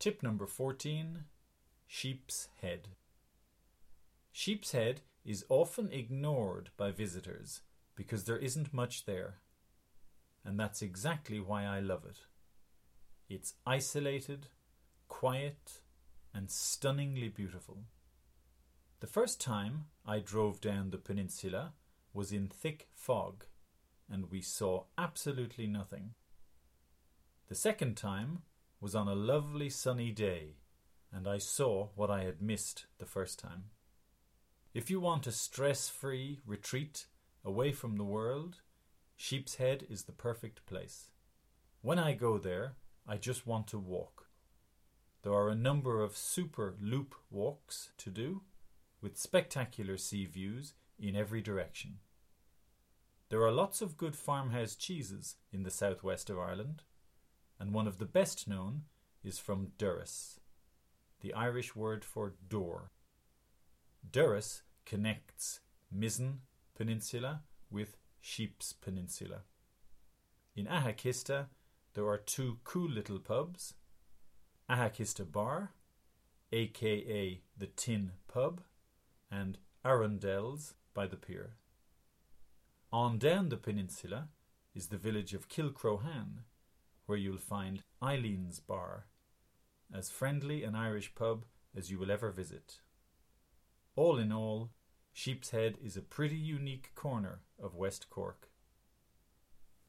Tip number 14 Sheep's Head. Sheep's Head is often ignored by visitors because there isn't much there. And that's exactly why I love it. It's isolated, quiet, and stunningly beautiful. The first time I drove down the peninsula was in thick fog, and we saw absolutely nothing. The second time was on a lovely sunny day, and I saw what I had missed the first time. If you want a stress free retreat away from the world, Sheep's Head is the perfect place. When I go there, I just want to walk. There are a number of super loop walks to do, with spectacular sea views in every direction. There are lots of good farmhouse cheeses in the southwest of Ireland, and one of the best known is from Durrus, the Irish word for door. Durrus connects Mizen Peninsula with Sheep's Peninsula. In Ahakista, there are two cool little pubs Ahakista Bar, aka the Tin Pub, and Arundel's by the pier. On down the peninsula is the village of Kilcrohane, where you'll find Eileen's Bar, as friendly an Irish pub as you will ever visit. All in all, Sheep's Head is a pretty unique corner of West Cork.